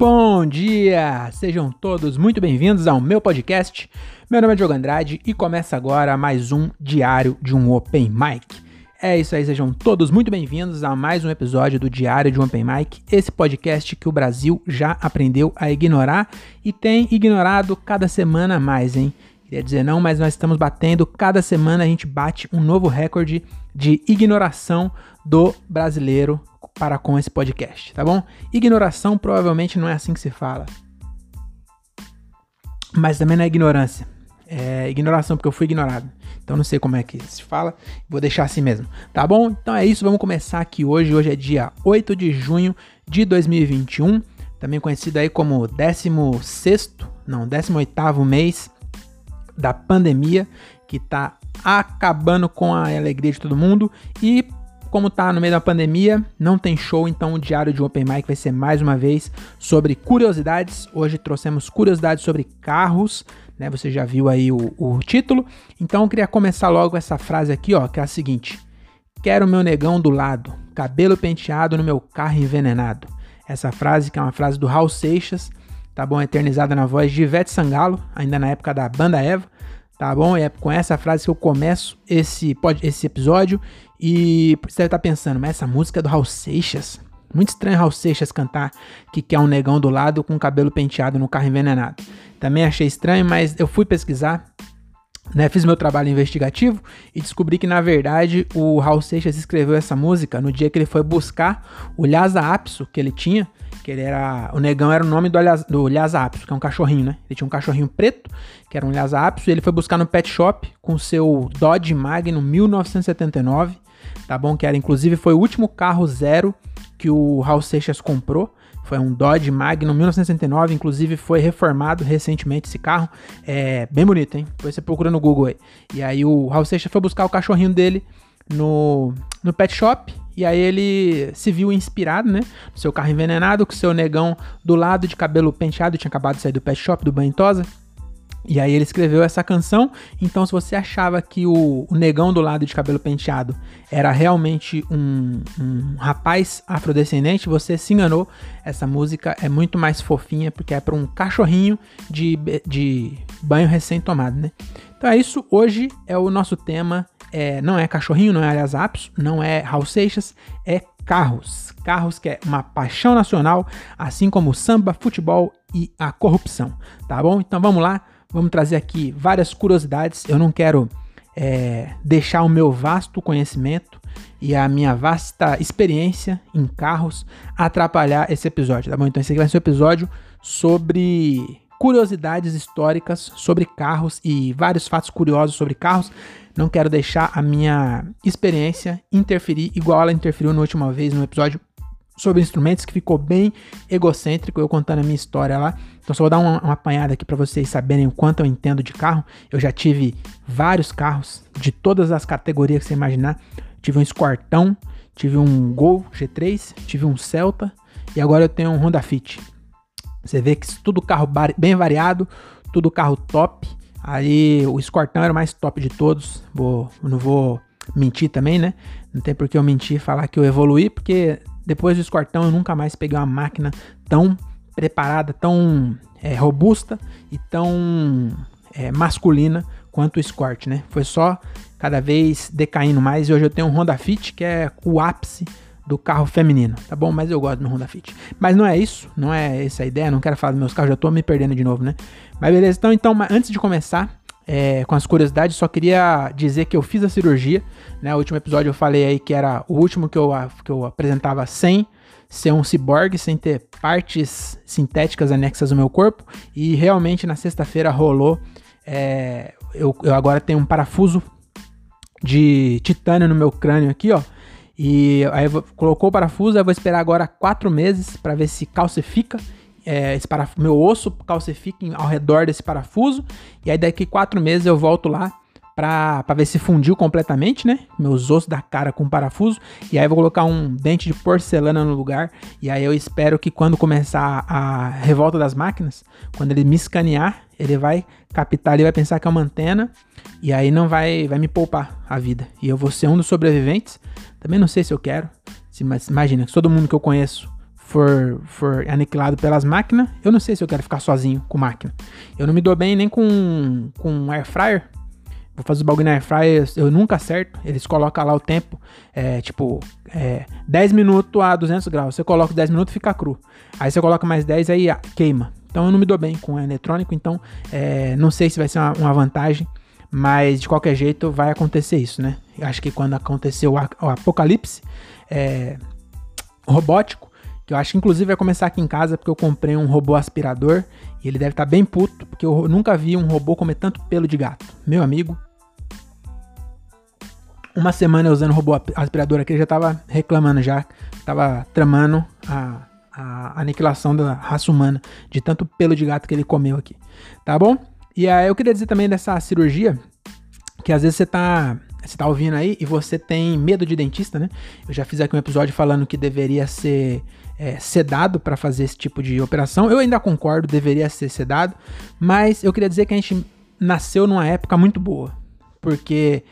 Bom dia! Sejam todos muito bem-vindos ao meu podcast. Meu nome é Diogo Andrade e começa agora mais um Diário de um Open Mic. É isso aí, sejam todos muito bem-vindos a mais um episódio do Diário de um Open Mic, esse podcast que o Brasil já aprendeu a ignorar e tem ignorado cada semana mais, hein? Queria dizer não, mas nós estamos batendo, cada semana a gente bate um novo recorde de ignoração do brasileiro para com esse podcast, tá bom? Ignoração provavelmente não é assim que se fala. Mas também não é ignorância. É ignoração, porque eu fui ignorado. Então não sei como é que se fala. Vou deixar assim mesmo. Tá bom? Então é isso. Vamos começar aqui hoje. Hoje é dia 8 de junho de 2021. Também conhecido aí como 16, não, 18 mês da pandemia, que tá acabando com a alegria de todo mundo. E como tá no meio da pandemia, não tem show, então o diário de Open Mic vai ser mais uma vez sobre curiosidades. Hoje trouxemos curiosidades sobre carros, né? Você já viu aí o, o título. Então eu queria começar logo essa frase aqui, ó, que é a seguinte: Quero meu negão do lado, cabelo penteado no meu carro envenenado. Essa frase que é uma frase do Raul Seixas, tá bom? Eternizada na voz de Ivete Sangalo, ainda na época da banda Eva tá bom? É com essa frase que eu começo esse, esse episódio. E você deve estar pensando, mas essa música é do Raul Seixas? Muito estranho Raul Seixas cantar que quer um negão do lado com cabelo penteado no carro envenenado. Também achei estranho, mas eu fui pesquisar, né, fiz meu trabalho investigativo e descobri que na verdade o Raul Seixas escreveu essa música no dia que ele foi buscar o Lhasa Apso que ele tinha, que ele era. O negão era o nome do, do Lhasa Apso, que é um cachorrinho, né? Ele tinha um cachorrinho preto, que era um Lhasa Apso, e ele foi buscar no pet shop com seu Dodge Magnum 1979 tá bom? Que era inclusive foi o último carro zero que o Raul Seixas comprou. Foi um Dodge Magnum 1969, inclusive foi reformado recentemente esse carro. É bem bonito, hein? Depois você procura no Google aí. E aí o Raul Seixas foi buscar o cachorrinho dele no, no pet shop. E aí ele se viu inspirado, né? Seu carro envenenado, com seu negão do lado de cabelo penteado, tinha acabado de sair do pet shop, do banho tosa. E aí ele escreveu essa canção. Então, se você achava que o, o negão do lado de cabelo penteado era realmente um, um, rapaz afrodescendente, você se enganou. Essa música é muito mais fofinha porque é para um cachorrinho de, de banho recém-tomado, né? Então é isso. Hoje é o nosso tema. É, não é cachorrinho, não é aliás Apps, não é Raul Seixas, é carros. Carros que é uma paixão nacional, assim como samba, futebol e a corrupção. Tá bom? Então vamos lá. Vamos trazer aqui várias curiosidades. Eu não quero é, deixar o meu vasto conhecimento e a minha vasta experiência em carros atrapalhar esse episódio, tá bom? Então esse aqui vai ser um episódio sobre curiosidades históricas sobre carros e vários fatos curiosos sobre carros. Não quero deixar a minha experiência interferir igual ela interferiu na última vez no episódio sobre instrumentos que ficou bem egocêntrico, eu contando a minha história lá. Então só vou dar uma, uma apanhada aqui para vocês saberem o quanto eu entendo de carro. Eu já tive vários carros de todas as categorias que você imaginar. Tive um Escortão, tive um Gol G3, tive um Celta e agora eu tenho um Honda Fit. Você vê que tudo carro bem variado, tudo carro top. Aí o Escortão era o mais top de todos. Vou, não vou mentir também, né? Não tem por que eu mentir falar que eu evoluí, porque depois do Escortão, eu nunca mais peguei uma máquina tão preparada, tão é, robusta e tão é, masculina quanto o Escort, né? Foi só cada vez decaindo mais e hoje eu tenho um Honda Fit que é o ápice do carro feminino, tá bom? Mas eu gosto do Honda Fit. Mas não é isso, não é essa a ideia, não quero falar dos meus carros, já tô me perdendo de novo, né? Mas beleza, então, então antes de começar, é, com as curiosidades, só queria dizer que eu fiz a cirurgia. Né? O último episódio eu falei aí que era o último que eu, que eu apresentava sem ser um ciborgue, sem ter partes sintéticas anexas ao meu corpo. E realmente na sexta-feira rolou. É, eu, eu agora tenho um parafuso de titânio no meu crânio aqui, ó. E aí colocou o parafuso, eu vou esperar agora quatro meses para ver se calcifica é, esse meu osso calcifica ao redor desse parafuso. E aí daqui quatro meses eu volto lá pra, ver se fundiu completamente, né? Meus ossos da cara com parafuso. E aí eu vou colocar um dente de porcelana no lugar. E aí eu espero que quando começar a revolta das máquinas, quando ele me escanear, ele vai captar ali, vai pensar que é uma antena. E aí não vai, vai me poupar a vida. E eu vou ser um dos sobreviventes. Também não sei se eu quero. Se, mas imagina, todo mundo que eu conheço for, for aniquilado pelas máquinas, eu não sei se eu quero ficar sozinho com máquina. Eu não me dou bem nem com, com air fryer. Vou fazer o bagulho na air fryer, eu nunca acerto. Eles colocam lá o tempo, é, tipo, é, 10 minutos a 200 graus. Você coloca 10 minutos, fica cru. Aí você coloca mais 10, aí queima. Então eu não me dou bem com eletrônico, então é, não sei se vai ser uma, uma, vantagem, mas de qualquer jeito vai acontecer isso, né? Eu acho que quando aconteceu o, o apocalipse é, robótico, que eu acho que inclusive vai começar aqui em casa, porque eu comprei um robô aspirador e ele deve estar tá bem puto, porque eu nunca vi um robô comer tanto pelo de gato. Meu amigo, uma semana eu usando o robô aspirador aqui, ele já tava reclamando já, tava tramando a a aniquilação da raça humana, de tanto pelo de gato que ele comeu aqui, tá bom? E aí eu queria dizer também dessa cirurgia, que às vezes você tá, você tá ouvindo aí e você tem medo de dentista, né? Eu já fiz aqui um episódio falando que deveria ser é, sedado para fazer esse tipo de operação. Eu ainda concordo, deveria ser sedado, mas eu queria dizer que a gente nasceu numa época muito boa, porque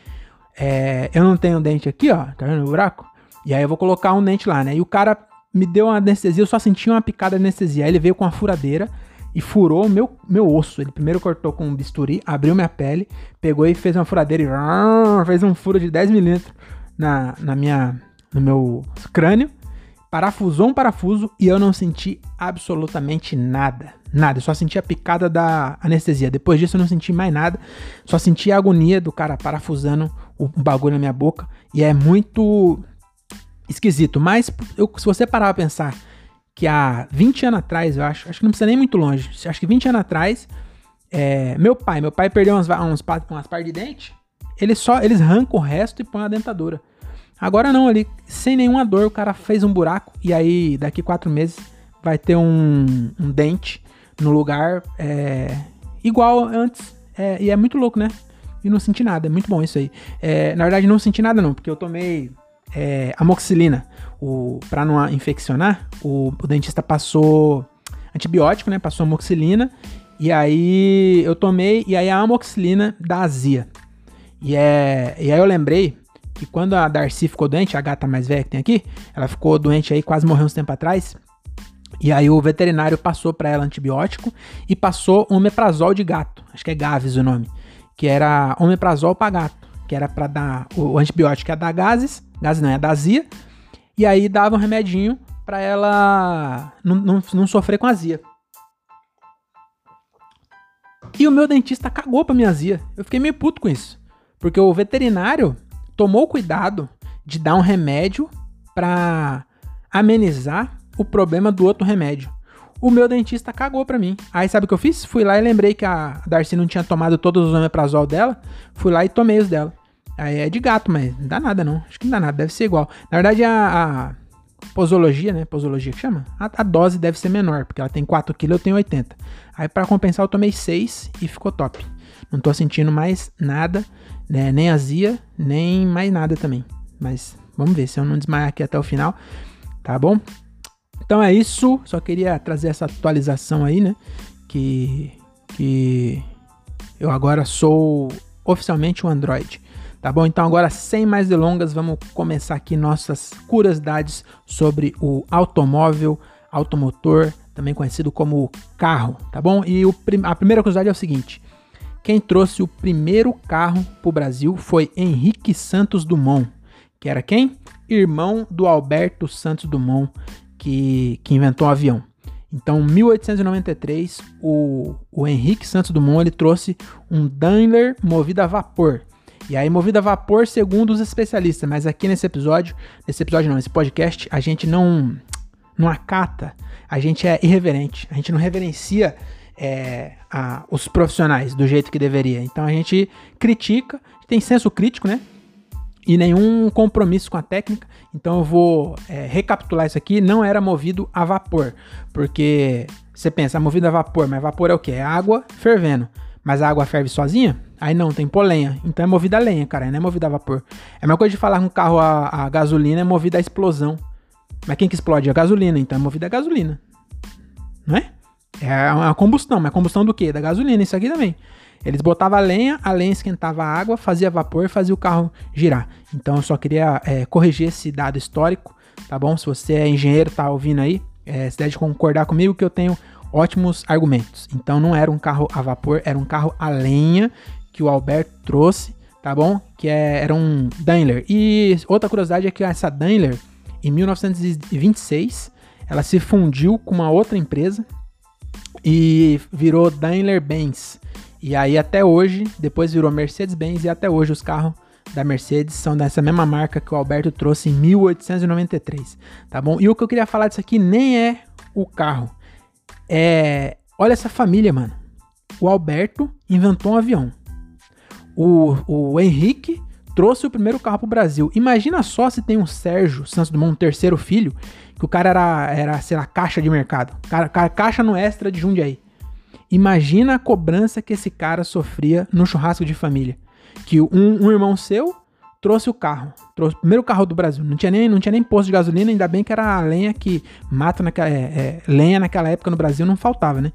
é, eu não tenho dente aqui, ó, tá vendo o buraco? E aí eu vou colocar um dente lá, né? E o cara me deu uma anestesia, eu só senti uma picada de anestesia. Aí ele veio com a furadeira e furou meu, meu osso. Ele primeiro cortou com um bisturi, abriu minha pele, pegou e fez uma furadeira e fez um furo de 10 milímetros na, na minha, no meu crânio. Parafusou um parafuso e eu não senti absolutamente nada. Nada, eu só senti a picada da anestesia. Depois disso eu não senti mais nada. Só senti a agonia do cara parafusando o bagulho na minha boca. E é muito esquisito. Mas eu, se você parar pra pensar que há 20 anos atrás, eu acho, acho que não precisa nem muito longe. Acho que 20 anos atrás, é, meu pai, meu pai perdeu umas, umas, umas par de dente. Ele só, eles arrancam o resto e põem a dentadura. Agora não, ali, sem nenhuma dor, o cara fez um buraco e aí daqui quatro meses vai ter um, um dente no lugar é, igual antes. É, e é muito louco, né? E não senti nada, é muito bom isso aí. É, na verdade, não senti nada não, porque eu tomei é, amoxicilina. O, pra não infeccionar, o, o, dentista passou antibiótico, né? Passou amoxicilina. E aí eu tomei, e aí a amoxicilina dá azia. E, é, e aí eu lembrei que quando a Darcy ficou doente, a gata mais velha que tem aqui, ela ficou doente aí, quase morreu uns tempo atrás. E aí o veterinário passou para ela antibiótico e passou omeprazol de gato, acho que é Gaves o nome, que era omeprazol para gato, que era para dar o, antibiótico ia dar gases Gases não, é da azia. E aí dava um remedinho para ela não, não, não sofrer com azia. E o meu dentista cagou pra minha azia. Eu fiquei meio puto com isso. Porque o veterinário tomou cuidado de dar um remédio pra amenizar o problema do outro remédio. O meu dentista cagou pra mim. Aí sabe o que eu fiz? Fui lá e lembrei que a Darcy não tinha tomado todos os omeprazol dela. Fui lá e tomei os dela. Aí é de gato, mas não dá nada não. Acho que não dá nada, deve ser igual. Na verdade, a, a posologia, né? Posologia que chama? A, a, dose deve ser menor, porque ela tem 4 kg, eu tenho 80. Aí para compensar eu tomei 6 e ficou top. Não tô sentindo mais nada, né? Nem azia, nem mais nada também. Mas vamos ver se eu não desmaiar aqui até o final, tá bom? Então é isso, só queria trazer essa atualização aí, né? Que que eu agora sou oficialmente um Android. Tá bom? Então agora sem mais delongas, vamos começar aqui nossas curiosidades sobre o automóvel, automotor, também conhecido como carro, tá bom? E o, a primeira curiosidade é o seguinte: quem trouxe o primeiro carro para o Brasil foi Henrique Santos Dumont, que era quem? Irmão do Alberto Santos Dumont, que, que inventou o avião. Então, em 1893, o, o Henrique Santos Dumont ele trouxe um Daimler movido a vapor. E aí, movida a vapor, segundo os especialistas. Mas aqui nesse episódio, nesse episódio não, nesse podcast, a gente não, não acata, a gente é irreverente, a gente não reverencia é, a, os profissionais do jeito que deveria. Então a gente critica, tem senso crítico, né? E nenhum compromisso com a técnica. Então eu vou é, recapitular isso aqui. Não era movido a vapor, porque você pensa, movido a vapor, mas vapor é o que? É água fervendo. Mas a água ferve sozinha? Aí não, tem pôr lenha. Então é movida a lenha, cara. Não é movida a vapor. É a mesma coisa de falar que um carro a, a gasolina é movida a explosão. Mas quem que explode? A gasolina. Então é movida a gasolina. Não é? É uma combustão. Mas combustão do quê? Da gasolina. Isso aqui também. Eles botavam a lenha, a lenha esquentava a água, fazia vapor e fazia o carro girar. Então eu só queria é, corrigir esse dado histórico, tá bom? Se você é engenheiro, tá ouvindo aí, É, você deve concordar comigo que eu tenho ótimos argumentos. Então não era um carro a vapor, era um carro a lenha que o Alberto trouxe, tá bom? Que é, era um Daimler. E outra curiosidade é que essa Daimler, em 1926, ela se fundiu com uma outra empresa e virou Daimler-Benz. E aí até hoje, depois virou Mercedes-Benz e até hoje os carros da Mercedes são dessa mesma marca que o Alberto trouxe em 1893, tá bom? E o que eu queria falar disso aqui nem é o carro. É, olha essa família, mano. O Alberto inventou um avião. O, o Henrique trouxe o primeiro carro pro Brasil. Imagina só se tem um Sérgio Santos Dumont, um terceiro filho, que o cara era, era sei lá, caixa de mercado. Cara, caixa no extra de Jundiaí. Imagina a cobrança que esse cara sofria no churrasco de família. Que um, um irmão seu trouxe o carro, trouxe o primeiro carro do Brasil. Não tinha nem, não tinha nem posto de gasolina, ainda bem que era a lenha que mata naquela. É, é, lenha naquela época no Brasil não faltava, né?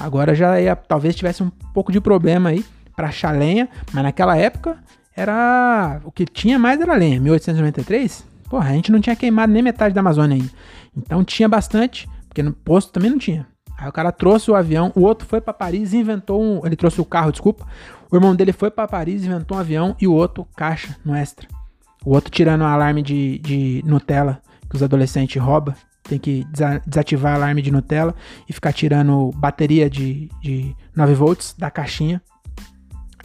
Agora já ia, talvez tivesse um pouco de problema aí para achar lenha, mas naquela época era. O que tinha mais era lenha. 1893, porra, a gente não tinha queimado nem metade da Amazônia ainda. Então tinha bastante, porque no posto também não tinha. Aí o cara trouxe o avião, o outro foi para Paris e inventou um. Ele trouxe o carro, desculpa. O irmão dele foi para Paris, inventou um avião e o outro caixa no extra. O outro tirando o alarme de, de Nutella que os adolescentes roubam. Tem que desativar alarme de Nutella e ficar tirando bateria de, de 9 volts da caixinha.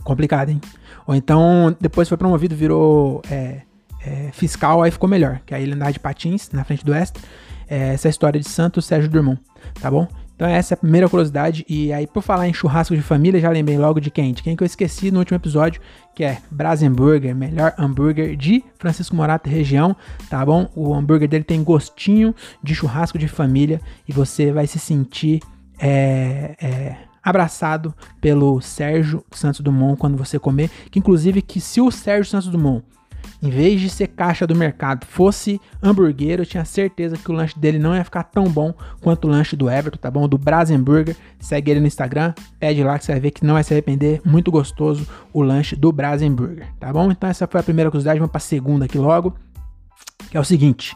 Complicado, hein? Ou então, depois foi promovido, virou é, é, fiscal, aí ficou melhor. Que aí ele andava de patins na frente do extra. É, essa é a história de Santos Sérgio Drummond, tá bom? Então essa é a primeira curiosidade. E aí, por falar em churrasco de família, já lembrei logo de quem? De quem que eu esqueci no último episódio, que é Brasenburger, melhor hambúrguer de Francisco Morato região, tá bom? O hambúrguer dele tem gostinho de churrasco de família e você vai se sentir é, é, abraçado pelo Sérgio Santos Dumont quando você comer. Que inclusive que se o Sérgio Santos Dumont em vez de ser caixa do mercado, fosse hamburguero, eu tinha certeza que o lanche dele não ia ficar tão bom quanto o lanche do Everton, tá bom? Do Brasenburger. Segue ele no Instagram, pede lá que você vai ver que não vai se arrepender. Muito gostoso o lanche do Brasenburger, tá bom? Então essa foi a primeira curiosidade, vamos para a segunda aqui logo, que é o seguinte.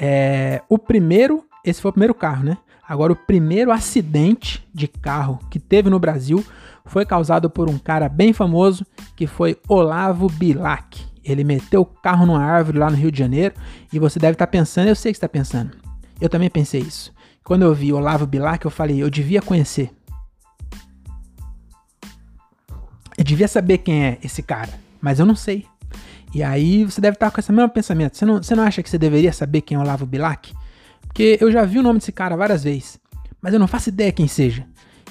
É, o primeiro, esse foi o primeiro carro, né? Agora, o primeiro acidente de carro que teve no Brasil foi causado por um cara bem famoso que foi Olavo Bilac. Ele meteu o carro numa árvore lá no Rio de Janeiro e você deve estar tá pensando, eu sei que está pensando. Eu também pensei isso. Quando eu vi Olavo Bilac, eu falei, eu devia conhecer. Eu devia saber quem é esse cara, mas eu não sei. E aí você deve estar tá com esse mesmo pensamento. Você não, você não acha que você deveria saber quem é Olavo Bilac? Porque eu já vi o nome desse cara várias vezes, mas eu não faço ideia quem seja.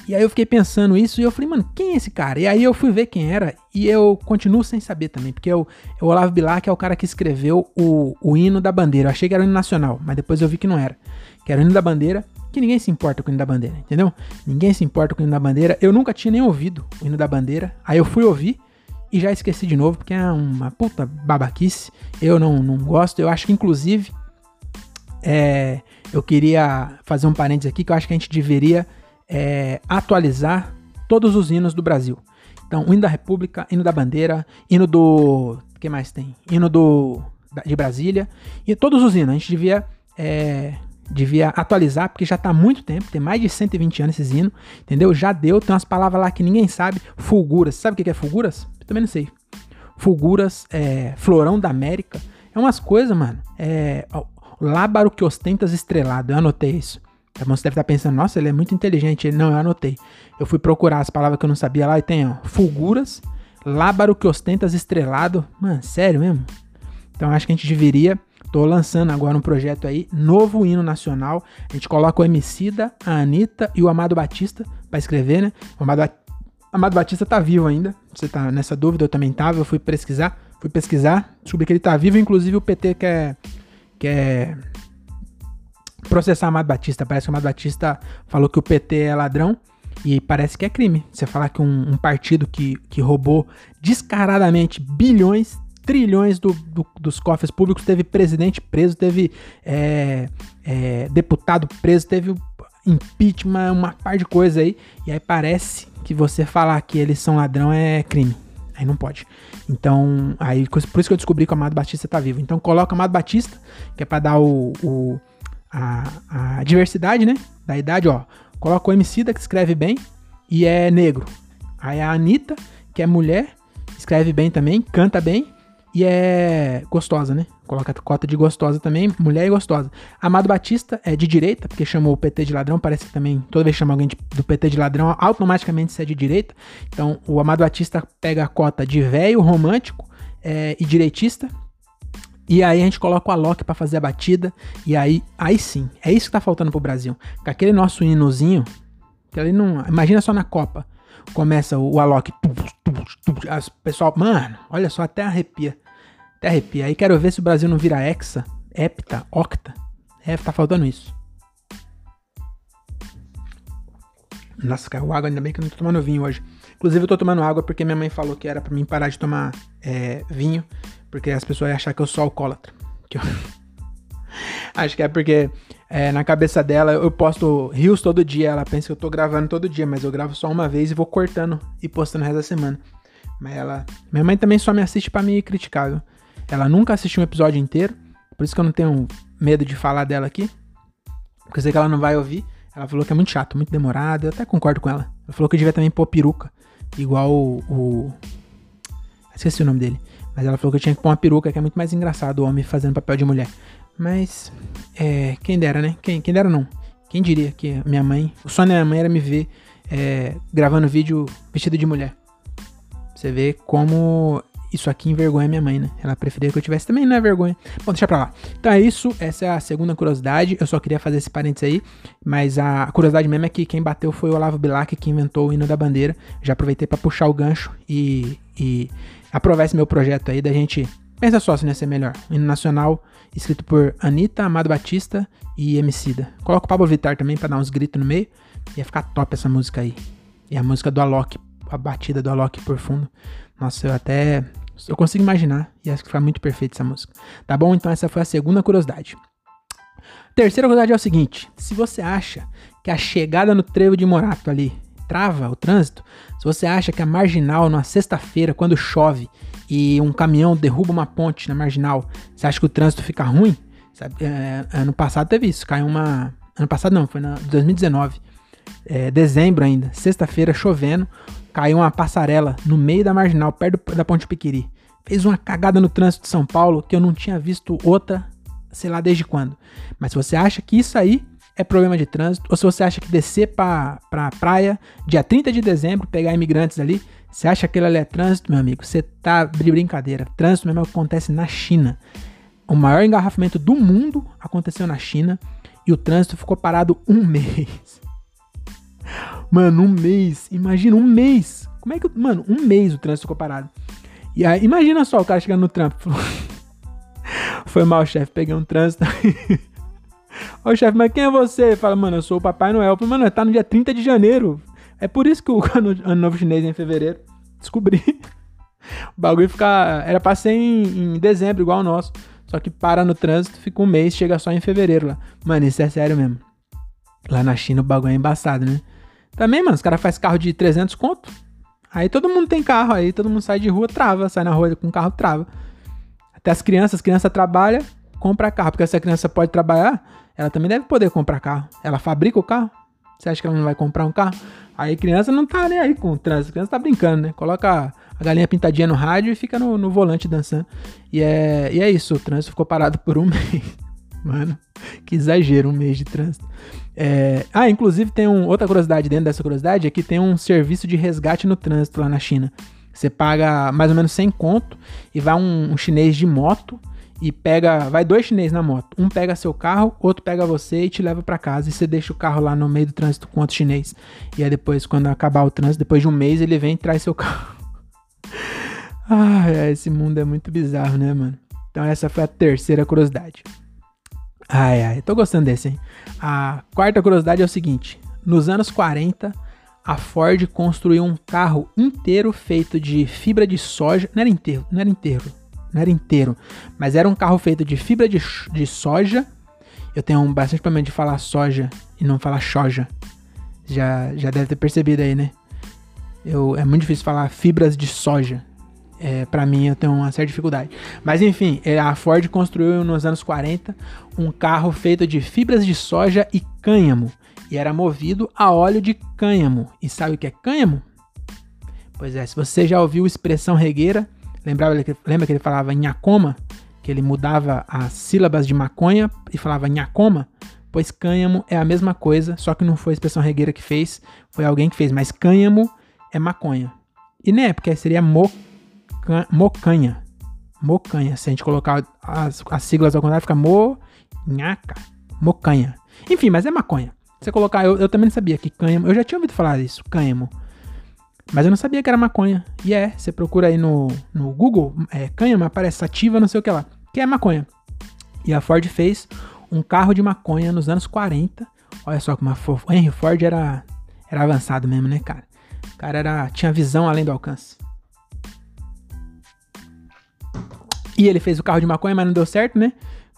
E aí eu fiquei pensando isso e eu falei, mano, quem é esse cara? E aí eu fui ver quem era e eu continuo sem saber também, porque o, o Olavo Bilac é o cara que escreveu o, o hino da bandeira. Eu achei que era o hino nacional, mas depois eu vi que não era. Que era o hino da bandeira, que ninguém se importa com o hino da bandeira, entendeu? Ninguém se importa com o hino da bandeira. Eu nunca tinha nem ouvido o hino da bandeira. Aí eu fui ouvir e já esqueci de novo, porque é uma puta babaquice. Eu não, não gosto. Eu acho que, inclusive, é, eu queria fazer um parênteses aqui que eu acho que a gente deveria é, atualizar todos os hinos do Brasil. Então, o hino da República, hino da Bandeira, hino do. O que mais tem? Hino do de Brasília. E todos os hinos. A gente devia, é, devia atualizar, porque já está há muito tempo, tem mais de 120 anos esses hinos, entendeu? Já deu, tem umas palavras lá que ninguém sabe. Fulguras. Sabe o que é fulguras? Eu também não sei. Fulguras, é, Florão da América. É umas coisas, mano. É, lábaro que ostentas estrelado. Eu anotei isso. Então você deve estar pensando, nossa, ele é muito inteligente. Ele, não, eu anotei. Eu fui procurar as palavras que eu não sabia lá e tem, ó, fulguras, lábaro que ostentas estrelado. Mano, sério mesmo? Então acho que a gente deveria. Tô lançando agora um projeto aí, novo hino nacional. A gente coloca o Emicida, a Anitta e o Amado Batista para escrever, né? O Amado, Amado Batista tá vivo ainda. Você tá nessa dúvida, eu também tava. Eu fui pesquisar, fui pesquisar, descobri que ele tá vivo. Inclusive o PT quer, quer processar Amado Batista. Parece que o Amado Batista falou que o PT é ladrão. E parece que é crime. Você falar que um, um partido que, que roubou descaradamente bilhões, trilhões do, do, dos cofres públicos, teve presidente preso, teve é, é, deputado preso, teve impeachment, uma par de coisa aí. E aí parece que você falar que eles são ladrão é crime. Aí não pode. Então, aí por isso que eu descobri que o Amado Batista tá vivo. Então coloca o Amado Batista, que é para dar o, o a, a diversidade, né? Da idade, ó. Coloca o MC da que escreve bem e é negro. Aí a Anitta, que é mulher, escreve bem também, canta bem e é gostosa, né? Coloca cota de gostosa também, mulher e gostosa. Amado Batista é de direita, porque chamou o PT de ladrão, parece que também, toda vez que chama alguém de, do PT de ladrão, automaticamente você é de direita. Então, o Amado Batista pega a cota de velho, romântico é, e direitista. E aí a gente coloca o Alok para fazer a batida. E aí, aí sim, é isso que tá faltando pro Brasil. Com aquele nosso hinozinho, que ali não. Imagina só na Copa. Começa o, o Alok. As pessoal, mano, olha só, até arrepia. Até arrepia. Aí quero ver se o Brasil não vira hexa, hepta, octa. É, tá faltando isso. Nossa, caiu água, ainda bem que eu não tô tomando vinho hoje. Inclusive, eu tô tomando água porque minha mãe falou que era para mim parar de tomar é, vinho, porque as pessoas iam achar que eu sou alcoólatra. Que eu... Acho que é porque é, na cabeça dela eu posto rios todo dia. Ela pensa que eu tô gravando todo dia, mas eu gravo só uma vez e vou cortando e postando o resto da semana. Mas ela. Minha mãe também só me assiste para me criticar, viu? Ela nunca assistiu um episódio inteiro, por isso que eu não tenho medo de falar dela aqui. Porque eu sei que ela não vai ouvir. Ela falou que é muito chato, muito demorado. Eu até concordo com ela. Ela falou que eu devia também pôr peruca. Igual o, o. Esqueci o nome dele. Mas ela falou que eu tinha que pôr uma peruca, que é muito mais engraçado o homem fazendo papel de mulher. Mas. É. Quem dera, né? Quem, quem dera não. Quem diria que minha mãe. O sonho da minha mãe era me ver é, gravando vídeo vestido de mulher. Você vê como isso aqui envergonha minha mãe, né? Ela preferia que eu tivesse também, não é vergonha. Bom, deixa pra lá. Então é isso, essa é a segunda curiosidade. Eu só queria fazer esse parênteses aí, mas a curiosidade mesmo é que quem bateu foi o Olavo Bilac, que inventou o hino da bandeira. Já aproveitei para puxar o gancho e, e aprovar esse meu projeto aí da gente. Pensa só se não ia ser melhor. O hino nacional escrito por Anitta, Amado Batista e Emicida. Coloca o Pablo Vittar também para dar uns gritos no meio. Ia ficar top essa música aí. E a música do Alok, a batida do Alok por fundo. Nossa, eu até eu consigo imaginar e acho que foi muito perfeito essa música. Tá bom? Então essa foi a segunda curiosidade. Terceira curiosidade é o seguinte: se você acha que a chegada no trevo de Morato ali trava o trânsito, se você acha que a marginal numa sexta-feira, quando chove e um caminhão derruba uma ponte na marginal, você acha que o trânsito fica ruim? Sabe, é, ano passado teve isso, caiu uma. Ano passado não, foi na 2019. É, dezembro ainda, sexta-feira chovendo, caiu uma passarela no meio da marginal, perto da Ponte Piquiri. Fez uma cagada no trânsito de São Paulo que eu não tinha visto outra, sei lá desde quando. Mas se você acha que isso aí é problema de trânsito, ou se você acha que descer pra, pra praia dia 30 de dezembro, pegar imigrantes ali, você acha que aquilo ali é trânsito, meu amigo? Você tá de brincadeira. Trânsito mesmo é o que acontece na China. O maior engarrafamento do mundo aconteceu na China e o trânsito ficou parado um mês. Mano, um mês. Imagina, um mês. Como é que. Mano, um mês o trânsito ficou parado. E aí, imagina só o cara chegando no trampo. Foi mal, chefe. Peguei um trânsito. Ô, chefe, mas quem é você? Fala, mano, eu sou o Papai Noel. Falei, mano, tá no dia 30 de janeiro. É por isso que o ano novo chinês é em fevereiro. Descobri. O bagulho fica. Era pra ser em, em dezembro, igual o nosso. Só que para no trânsito, fica um mês, chega só em fevereiro lá. Mano, isso é sério mesmo. Lá na China o bagulho é embaçado, né? Também, mano, os caras fazem carro de 300 conto. Aí todo mundo tem carro, aí todo mundo sai de rua, trava, sai na rua com carro, trava. Até as crianças, as crianças trabalham, compra carro, porque se a criança pode trabalhar, ela também deve poder comprar carro. Ela fabrica o carro. Você acha que ela não vai comprar um carro? Aí criança não tá nem aí com o trânsito, criança tá brincando, né? Coloca a galinha pintadinha no rádio e fica no, no volante dançando. E é, e é isso, o trânsito ficou parado por um mês. Mano, que exagero, um mês de trânsito. É... Ah, inclusive tem um, outra curiosidade dentro dessa curiosidade, é que tem um serviço de resgate no trânsito lá na China. Você paga mais ou menos 100 conto e vai um, um chinês de moto e pega, vai dois chineses na moto. Um pega seu carro, outro pega você e te leva para casa e você deixa o carro lá no meio do trânsito com outro chinês. E aí depois, quando acabar o trânsito, depois de um mês, ele vem e traz seu carro. ah, esse mundo é muito bizarro, né, mano? Então essa foi a terceira curiosidade. Ai, ai, tô gostando desse, hein? A quarta curiosidade é o seguinte: nos anos 40, a Ford construiu um carro inteiro feito de fibra de soja. Não era inteiro, não era inteiro, não era inteiro, mas era um carro feito de fibra de, de soja. Eu tenho bastante problema de falar soja e não falar soja. Já, já deve ter percebido aí, né? Eu, é muito difícil falar fibras de soja. É, para mim, eu tenho uma certa dificuldade. Mas enfim, é, a Ford construiu nos anos 40 um carro feito de fibras de soja e cânhamo. E era movido a óleo de cânhamo. E sabe o que é cânhamo? Pois é, se você já ouviu expressão regueira, lembrava, lembra que ele falava nhacoma? Que ele mudava as sílabas de maconha e falava nhacoma? Pois cânhamo é a mesma coisa, só que não foi a expressão regueira que fez, foi alguém que fez. Mas cânhamo é maconha. E né, porque seria mo mocanha. Mocanha. Se a gente colocar as, as siglas ao contrário, fica monhaca. Mocanha. Enfim, mas é maconha. Você colocar, eu, eu também não sabia que cânhamo. Eu já tinha ouvido falar disso, cânhamo. Mas eu não sabia que era maconha. E é, você procura aí no, no Google, é, cânhamo, aparece sativa, não sei o que lá. Que é maconha. E a Ford fez um carro de maconha nos anos 40. Olha só como a Henry Ford era, era avançado mesmo, né, cara? O cara era, tinha visão além do alcance. E ele fez o carro de maconha, mas não deu certo, né?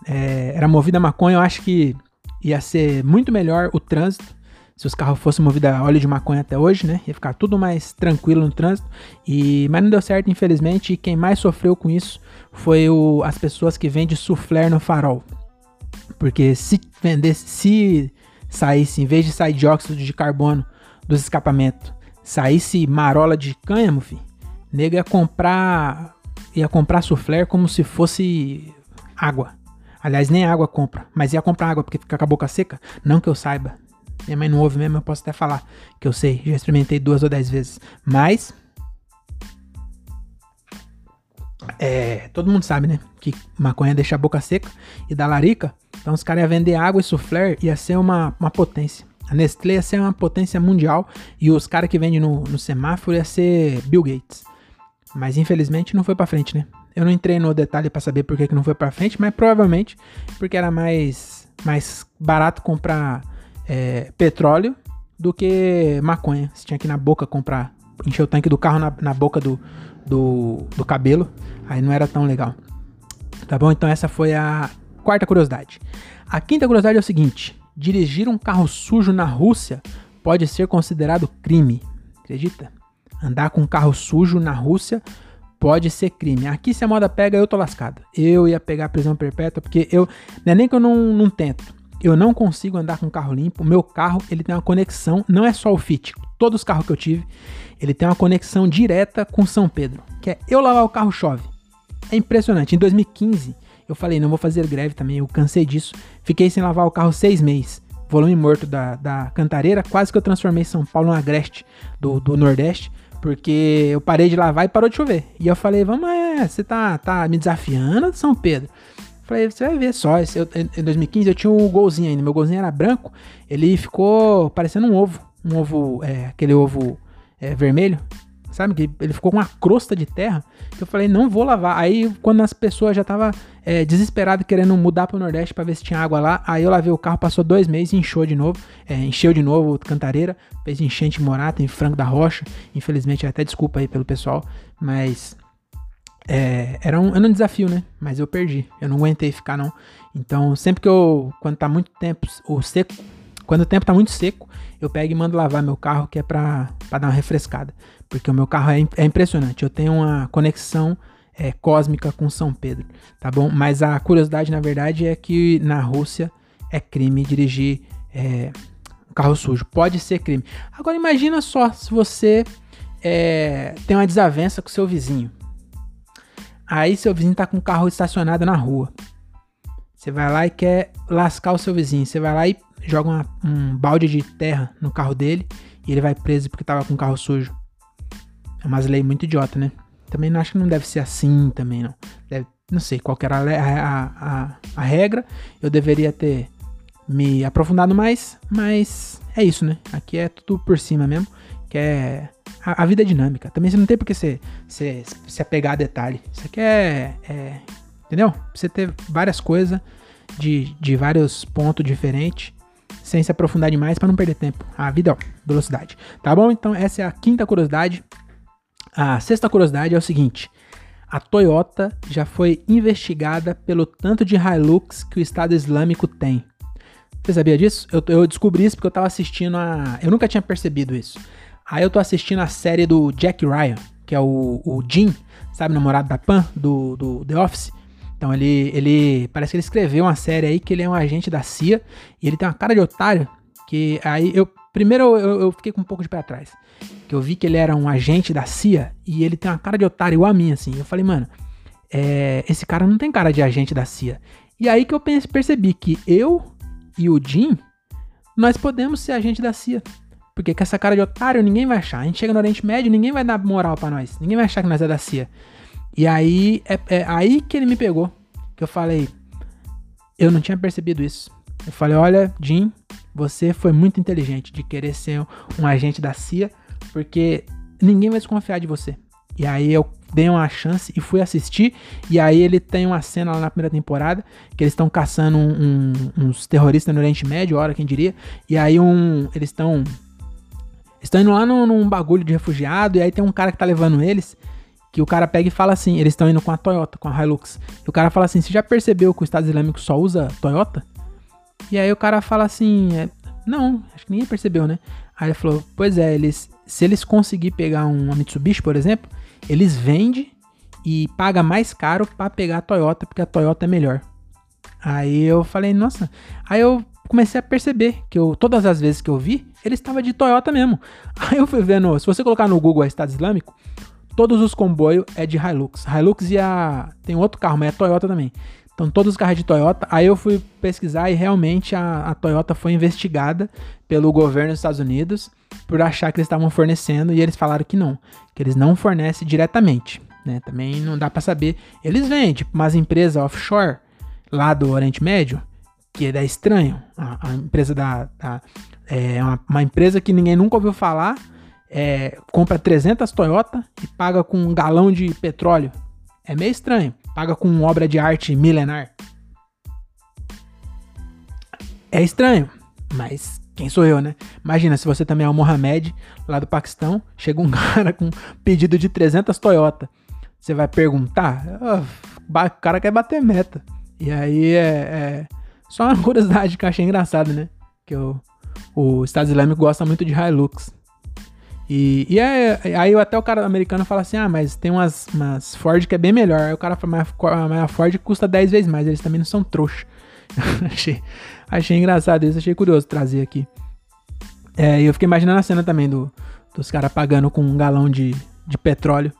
É, era movido a maconha, eu acho que ia ser muito melhor o trânsito se os carros fossem movidos a óleo de maconha até hoje, né? Ia ficar tudo mais tranquilo no trânsito. E, mas não deu certo, infelizmente. E quem mais sofreu com isso foi o, as pessoas que vendem soufflé no farol. Porque se vendesse, se saísse, em vez de sair dióxido de carbono dos escapamentos, saísse marola de cânhamo, fi, nego ia comprar ia comprar soufflé como se fosse água. Aliás, nem água compra, mas ia comprar água porque fica com a boca seca. Não que eu saiba. Minha mãe não ouve mesmo, eu posso até falar que eu sei. Já experimentei duas ou dez vezes. Mas. É, todo mundo sabe, né? Que maconha deixa a boca seca e dá larica. Então os caras iam vender água e soufflé ia ser uma, uma potência. A Nestlé ia ser uma potência mundial e os caras que vendem no, no semáforo ia ser Bill Gates. Mas infelizmente não foi para frente, né? Eu não entrei no detalhe para saber por que, que não foi para frente, mas provavelmente porque era mais, mais barato comprar é, petróleo do que maconha. Você tinha que ir na boca comprar, encher o tanque do carro na, na boca do, do, do cabelo, aí não era tão legal. Tá bom? Então essa foi a quarta curiosidade. A quinta curiosidade é o seguinte: dirigir um carro sujo na Rússia pode ser considerado crime. Acredita? Andar com carro sujo na Rússia pode ser crime. Aqui, se a moda pega, eu tô lascado. Eu ia pegar prisão perpétua, porque eu. Não é nem que eu não, não tento. Eu não consigo andar com carro limpo. Meu carro, ele tem uma conexão, não é só o Fit. Todos os carros que eu tive, ele tem uma conexão direta com São Pedro. Que é eu lavar o carro chove. É impressionante. Em 2015, eu falei, não vou fazer greve também. Eu cansei disso. Fiquei sem lavar o carro seis meses. Volume morto da, da cantareira. Quase que eu transformei São Paulo no agreste do, do Nordeste. Porque eu parei de lavar e parou de chover. E eu falei, vamos, é, você tá, tá me desafiando, São Pedro? Falei, você vai ver só. Eu, em 2015 eu tinha um golzinho ainda. Meu golzinho era branco. Ele ficou parecendo um ovo. Um ovo, é, aquele ovo é, vermelho. Sabe? Que ele ficou com uma crosta de terra. Eu falei, não vou lavar. Aí, quando as pessoas já estavam é, desesperadas querendo mudar para o Nordeste para ver se tinha água lá, aí eu lavei o carro, passou dois meses e encheu de novo. É, encheu de novo cantareira. Fez enchente morata em frango da rocha. Infelizmente, até desculpa aí pelo pessoal. Mas é, era, um, era um desafio, né? Mas eu perdi. Eu não aguentei ficar, não. Então, sempre que eu. Quando tá muito tempo. O seco. Quando o tempo tá muito seco, eu pego e mando lavar meu carro, que é pra dar uma refrescada. Porque o meu carro é, é impressionante. Eu tenho uma conexão é, cósmica com São Pedro, tá bom? Mas a curiosidade, na verdade, é que na Rússia é crime dirigir é, carro sujo. Pode ser crime. Agora imagina só se você é, tem uma desavença com seu vizinho. Aí seu vizinho tá com o carro estacionado na rua. Você vai lá e quer lascar o seu vizinho. Você vai lá e joga uma, um balde de terra no carro dele e ele vai preso porque tava com o carro sujo. É umas leis muito idiota, né? Também não acho que não deve ser assim também, não. Deve, não sei qual era a, a, a, a regra. Eu deveria ter me aprofundado mais, mas é isso, né? Aqui é tudo por cima mesmo, que é a, a vida é dinâmica. Também você não tem por que se, se, se apegar a detalhe. Isso aqui é, é entendeu? Você ter várias coisas de, de vários pontos diferentes sem se aprofundar demais para não perder tempo. A vida, ó, velocidade. Tá bom? Então essa é a quinta curiosidade. A sexta curiosidade é o seguinte: a Toyota já foi investigada pelo tanto de Hilux que o Estado Islâmico tem. Você sabia disso? Eu, eu descobri isso porque eu estava assistindo a. Eu nunca tinha percebido isso. Aí eu tô assistindo a série do Jack Ryan, que é o, o Jim. sabe, namorado da Pan, do, do The Office. Então ele, ele. Parece que ele escreveu uma série aí que ele é um agente da CIA e ele tem uma cara de otário. Que aí eu. Primeiro eu, eu fiquei com um pouco de pé atrás. Que eu vi que ele era um agente da CIA e ele tem uma cara de otário igual a mim, assim. Eu falei, mano, é, esse cara não tem cara de agente da CIA. E aí que eu percebi que eu e o Jim, nós podemos ser agente da CIA. Porque com essa cara de otário ninguém vai achar. A gente chega no Oriente Médio, ninguém vai dar moral para nós. Ninguém vai achar que nós é da CIA. E aí é, é aí que ele me pegou. Que eu falei, eu não tinha percebido isso. Eu falei, olha, Jim, você foi muito inteligente de querer ser um agente da CIA, porque ninguém vai desconfiar de você. E aí eu dei uma chance e fui assistir. E aí ele tem uma cena lá na primeira temporada que eles estão caçando um, um, uns terroristas no Oriente Médio, hora quem diria. E aí um, eles estão estão indo lá num, num, bagulho de refugiado e aí tem um cara que tá levando eles que o cara pega e fala assim, eles estão indo com a Toyota, com a Hilux. E o cara fala assim, você já percebeu que o Estado Islâmico só usa Toyota? E aí o cara fala assim, é, não, acho que ninguém percebeu, né? Aí ele falou, pois é, eles, se eles conseguir pegar uma Mitsubishi, por exemplo, eles vendem e paga mais caro para pegar a Toyota, porque a Toyota é melhor. Aí eu falei, nossa. Aí eu comecei a perceber que eu, todas as vezes que eu vi, ele estava de Toyota mesmo. Aí eu fui vendo, se você colocar no Google Estado Islâmico, todos os comboios é de Hilux. Hilux e a. Tem outro carro, mas é Toyota também. Então todos os carros é de Toyota. Aí eu fui pesquisar e realmente a, a Toyota foi investigada pelo governo dos Estados Unidos por achar que eles estavam fornecendo e eles falaram que não, que eles não fornecem diretamente. Né? Também não dá para saber. Eles vendem, tipo, umas empresas offshore lá do Oriente Médio, que é estranho. A, a empresa da. da é uma, uma, empresa que ninguém nunca ouviu falar. É, compra 300 Toyota e paga com um galão de petróleo. É meio estranho. Paga com obra de arte milenar. É estranho, mas quem sou eu, né? Imagina se você também é o Mohamed, lá do Paquistão, chega um cara com pedido de 300 Toyota. Você vai perguntar? O cara quer bater meta. E aí é, é, só uma curiosidade que eu achei engraçado, né? Que o, o Estado Islâmico gosta muito de Hilux. E, e é, aí até o cara americano fala assim: ah, mas tem umas, umas Ford que é bem melhor. Aí o cara fala, mas a Ford custa 10 vezes mais, eles também não são trouxa. achei, achei engraçado isso, achei curioso trazer aqui. É, eu fiquei imaginando a cena também do, dos caras pagando com um galão de, de petróleo.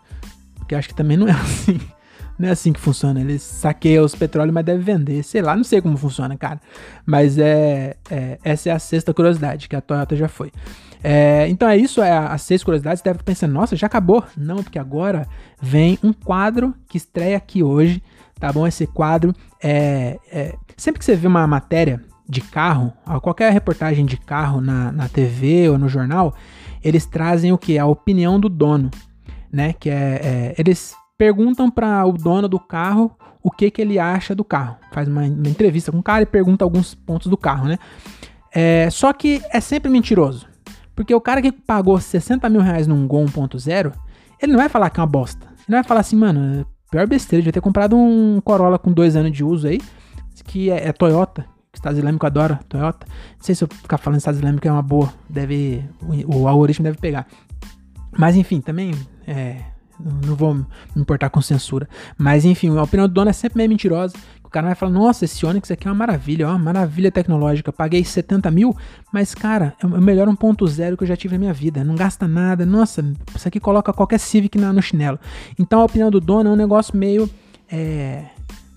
Porque acho que também não é assim. Não é assim que funciona. Eles saqueiam os petróleos, mas deve vender. Sei lá, não sei como funciona, cara. Mas é, é essa é a sexta curiosidade que a Toyota já foi. É, então é isso, é as seis curiosidades. Você deve estar pensando, nossa, já acabou? Não, porque agora vem um quadro que estreia aqui hoje, tá bom? Esse quadro é, é sempre que você vê uma matéria de carro, qualquer reportagem de carro na, na TV ou no jornal, eles trazem o que? A opinião do dono, né? Que é, é eles perguntam para o dono do carro o que, que ele acha do carro. Faz uma, uma entrevista com o cara e pergunta alguns pontos do carro, né? É, só que é sempre mentiroso. Porque o cara que pagou 60 mil reais num Gol 1.0, ele não vai falar que é uma bosta. Ele não vai falar assim, mano, pior besteira, devia ter comprado um Corolla com dois anos de uso aí, que é, é Toyota, que Estado Islâmico adora Toyota. Não sei se eu ficar falando Estado Islâmico é uma boa, deve, o, o algoritmo deve pegar. Mas enfim, também é, não vou me importar com censura. Mas enfim, a opinião do dono é sempre meio mentirosa. O cara vai falar, nossa, esse Onix aqui é uma maravilha, ó, uma maravilha tecnológica. Paguei 70 mil, mas cara, é o melhor 1.0 que eu já tive na minha vida. Não gasta nada. Nossa, isso aqui coloca qualquer Civic no chinelo. Então a opinião do dono é um negócio meio. É,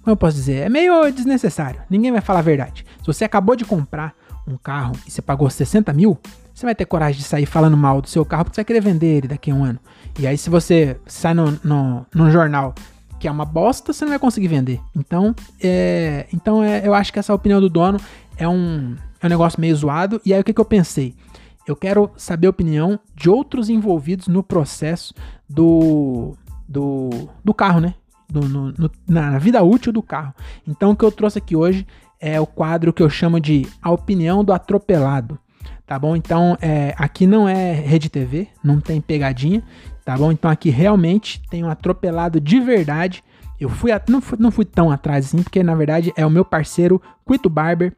como eu posso dizer? É meio desnecessário. Ninguém vai falar a verdade. Se você acabou de comprar um carro e você pagou 60 mil, você vai ter coragem de sair falando mal do seu carro porque você vai querer vender ele daqui a um ano. E aí, se você sai no, no, num jornal que é uma bosta, você não vai conseguir vender. Então, é, então é, eu acho que essa opinião do dono é um, é um negócio meio zoado. E aí, o que, que eu pensei? Eu quero saber a opinião de outros envolvidos no processo do, do, do carro, né? Do, no, no, na vida útil do carro. Então, o que eu trouxe aqui hoje é o quadro que eu chamo de A Opinião do Atropelado tá bom? Então, é, aqui não é rede TV, não tem pegadinha, tá bom? Então aqui realmente tem um atropelado de verdade. Eu fui, não fui, não fui tão atrás assim, porque na verdade é o meu parceiro Quito Barber.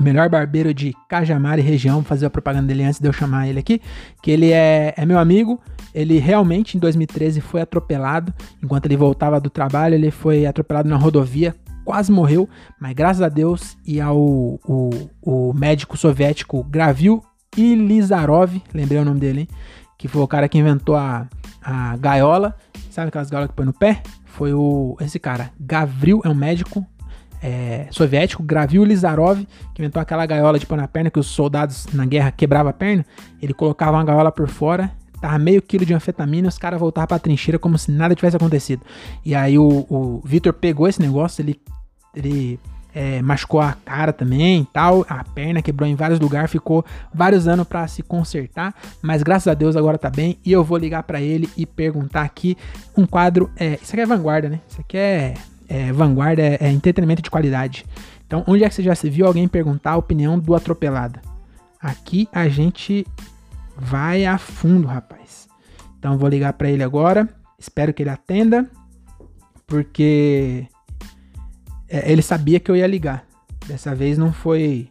melhor barbeiro de Cajamar e região, vou fazer a propaganda dele antes de eu chamar ele aqui, que ele é, é meu amigo, ele realmente em 2013 foi atropelado, enquanto ele voltava do trabalho, ele foi atropelado na rodovia, quase morreu, mas graças a Deus e ao o, o médico soviético Gravil Ilizarov, lembrei o nome dele, hein? que foi o cara que inventou a, a gaiola, sabe aquelas gaiolas que põe no pé? Foi o esse cara, Gavril, é um médico é, soviético, Gravil Lizarov, que inventou aquela gaiola de pôr na perna que os soldados na guerra quebravam a perna. Ele colocava uma gaiola por fora, tava meio quilo de anfetamina e os caras voltavam pra trincheira como se nada tivesse acontecido. E aí o, o Victor pegou esse negócio, ele, ele é, machucou a cara também tal, a perna quebrou em vários lugares, ficou vários anos para se consertar, mas graças a Deus agora tá bem e eu vou ligar para ele e perguntar aqui um quadro, é, isso aqui é vanguarda, né? Isso aqui é é, vanguarda, é, é, entretenimento de qualidade. Então, onde é que você já se viu alguém perguntar a opinião do atropelado? Aqui a gente vai a fundo, rapaz. Então, vou ligar para ele agora. Espero que ele atenda, porque é, ele sabia que eu ia ligar. Dessa vez não foi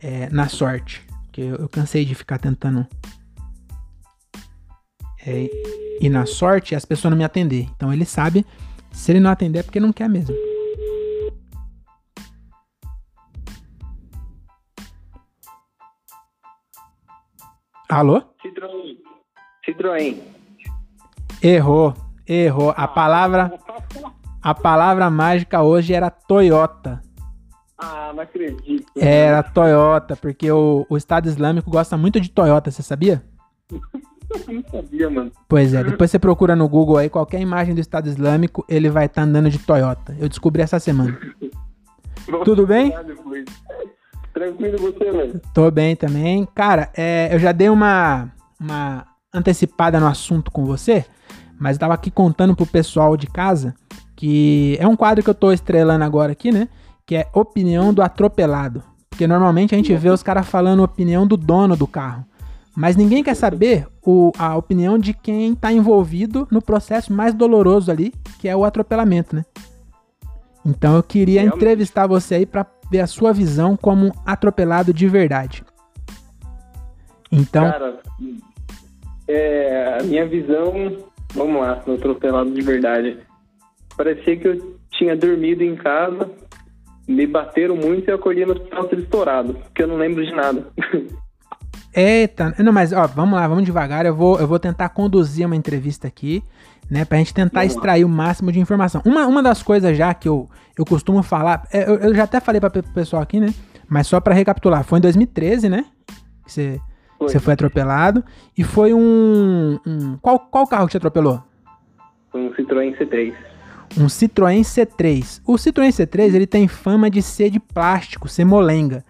é, na sorte, porque eu, eu, cansei de ficar tentando é, ir na sorte e as pessoas não me atender. Então, ele sabe se ele não atender é porque não quer mesmo. Alô? Citroën. Citroën. Errou, errou. A palavra a palavra mágica hoje era Toyota. Ah, não acredito. Era Toyota, porque o, o Estado Islâmico gosta muito de Toyota, você sabia? não sabia, mano. Pois é, depois você procura no Google aí qualquer imagem do Estado Islâmico, ele vai estar tá andando de Toyota. Eu descobri essa semana. Tudo bem? Tranquilo você, velho. Tô bem também. Cara, é, eu já dei uma, uma antecipada no assunto com você, mas eu tava aqui contando pro pessoal de casa que é um quadro que eu tô estrelando agora aqui, né? Que é opinião do atropelado. Porque normalmente a gente vê os caras falando opinião do dono do carro. Mas ninguém quer saber o, a opinião de quem está envolvido no processo mais doloroso ali, que é o atropelamento, né? Então eu queria Realmente. entrevistar você aí para ver a sua visão como atropelado de verdade. Então. Cara, é, a minha visão, vamos lá, no atropelado de verdade. Parecia que eu tinha dormido em casa, me bateram muito e eu acordei no hospital estourado, porque eu não lembro de nada. Eita, não, mas ó, vamos lá, vamos devagar. Eu vou, eu vou tentar conduzir uma entrevista aqui, né, pra gente tentar extrair o máximo de informação. Uma, uma das coisas já que eu, eu costumo falar, é, eu, eu já até falei para o pessoal aqui, né, mas só para recapitular, foi em 2013, né, que você foi. você foi atropelado, e foi um, um, qual, qual carro que te atropelou? Foi um Citroën C3. Um Citroën C3. O Citroën C3, ele tem fama de ser de plástico, ser molenga.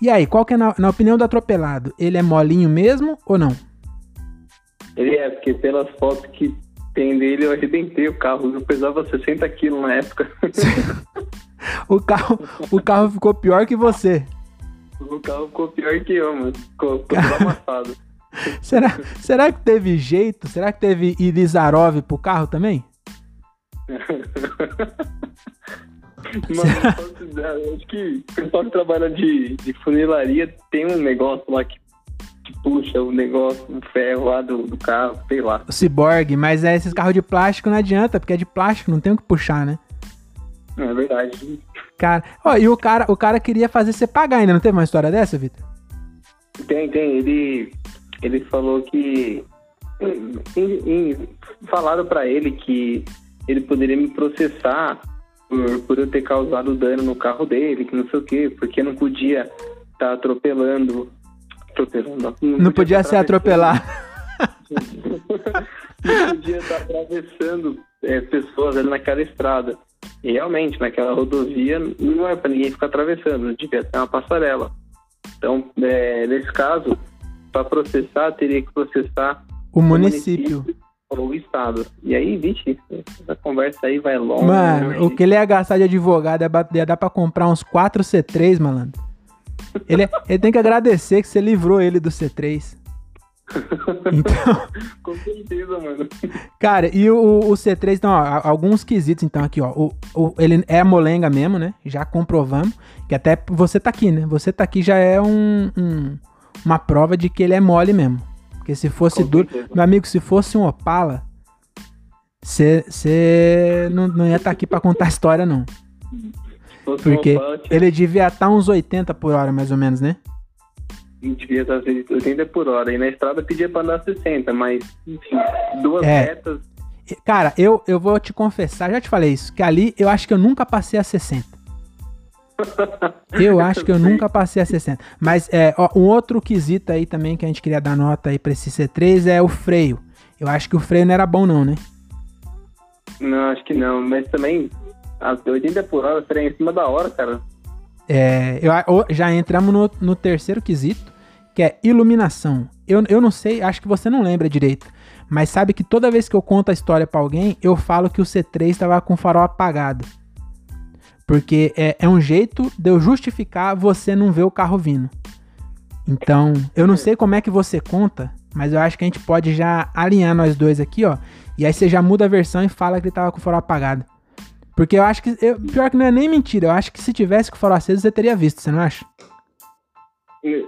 E aí, qual que é na, na opinião do atropelado? Ele é molinho mesmo ou não? Ele é, porque pelas fotos que tem dele, eu arrebentei o carro. Eu pesava 60 quilos na época. o, carro, o carro ficou pior que você. O carro ficou pior que eu, mano. Ficou, ficou amassado. será, será que teve jeito? Será que teve Ilizarov pro carro também? Mano, acho que o pessoal que trabalha de, de funilaria tem um negócio lá que, que puxa o negócio, o ferro lá do, do carro, sei lá. O ciborgue, mas é, esses carros de plástico não adianta, porque é de plástico, não tem o que puxar, né? É verdade. Cara, ó, e o cara, o cara queria fazer você pagar ainda, não teve uma história dessa, Vitor? Tem, tem. Ele, ele falou que. Em, em, falaram para ele que ele poderia me processar por, por eu ter causado dano no carro dele, que não sei o quê, porque não podia estar tá atropelando. Atropelando. Não, não podia, podia ser atropelar. não podia estar tá atravessando é, pessoas ali naquela estrada. E realmente, naquela rodovia não é para ninguém ficar atravessando, devia ter uma passarela. Então, é, nesse caso, para processar, teria que processar o município. município o Estado. E aí, vixe, essa conversa aí vai longe. Mano, né? o que ele ia gastar de advogado ia dar pra comprar uns 4 C3, malandro. Ele, ele tem que agradecer que você livrou ele do C3. Então... Com certeza, mano. Cara, e o, o C3, então, ó, alguns quesitos, então, aqui, ó. O, o, ele é molenga mesmo, né? Já comprovamos. Que até você tá aqui, né? Você tá aqui já é um, um uma prova de que ele é mole mesmo. Porque se fosse Com duro. Certeza. Meu amigo, se fosse um Opala, você não, não ia estar tá aqui pra contar a história, não. Porque ele devia estar tá uns 80 por hora, mais ou menos, né? devia estar 80 por hora. E na estrada pedia pra andar 60, mas, enfim, duas é. retas. Cara, eu, eu vou te confessar, já te falei isso, que ali eu acho que eu nunca passei a 60. Eu acho que eu nunca passei a 60. Mas é, ó, um outro quesito aí também que a gente queria dar nota aí pra esse C3 é o freio. Eu acho que o freio não era bom, não, né? Não, acho que não. Mas também, as 80 por hora seria em cima da hora, cara. É, eu, já entramos no, no terceiro quesito, que é iluminação. Eu, eu não sei, acho que você não lembra direito, mas sabe que toda vez que eu conto a história para alguém, eu falo que o C3 estava com o farol apagado. Porque é, é um jeito de eu justificar você não ver o carro vindo. Então, eu não sei como é que você conta, mas eu acho que a gente pode já alinhar nós dois aqui, ó. E aí você já muda a versão e fala que ele tava com o farol apagado. Porque eu acho que. Eu, pior que não é nem mentira, eu acho que se tivesse com o farol aceso, você teria visto, você não acha? Eu,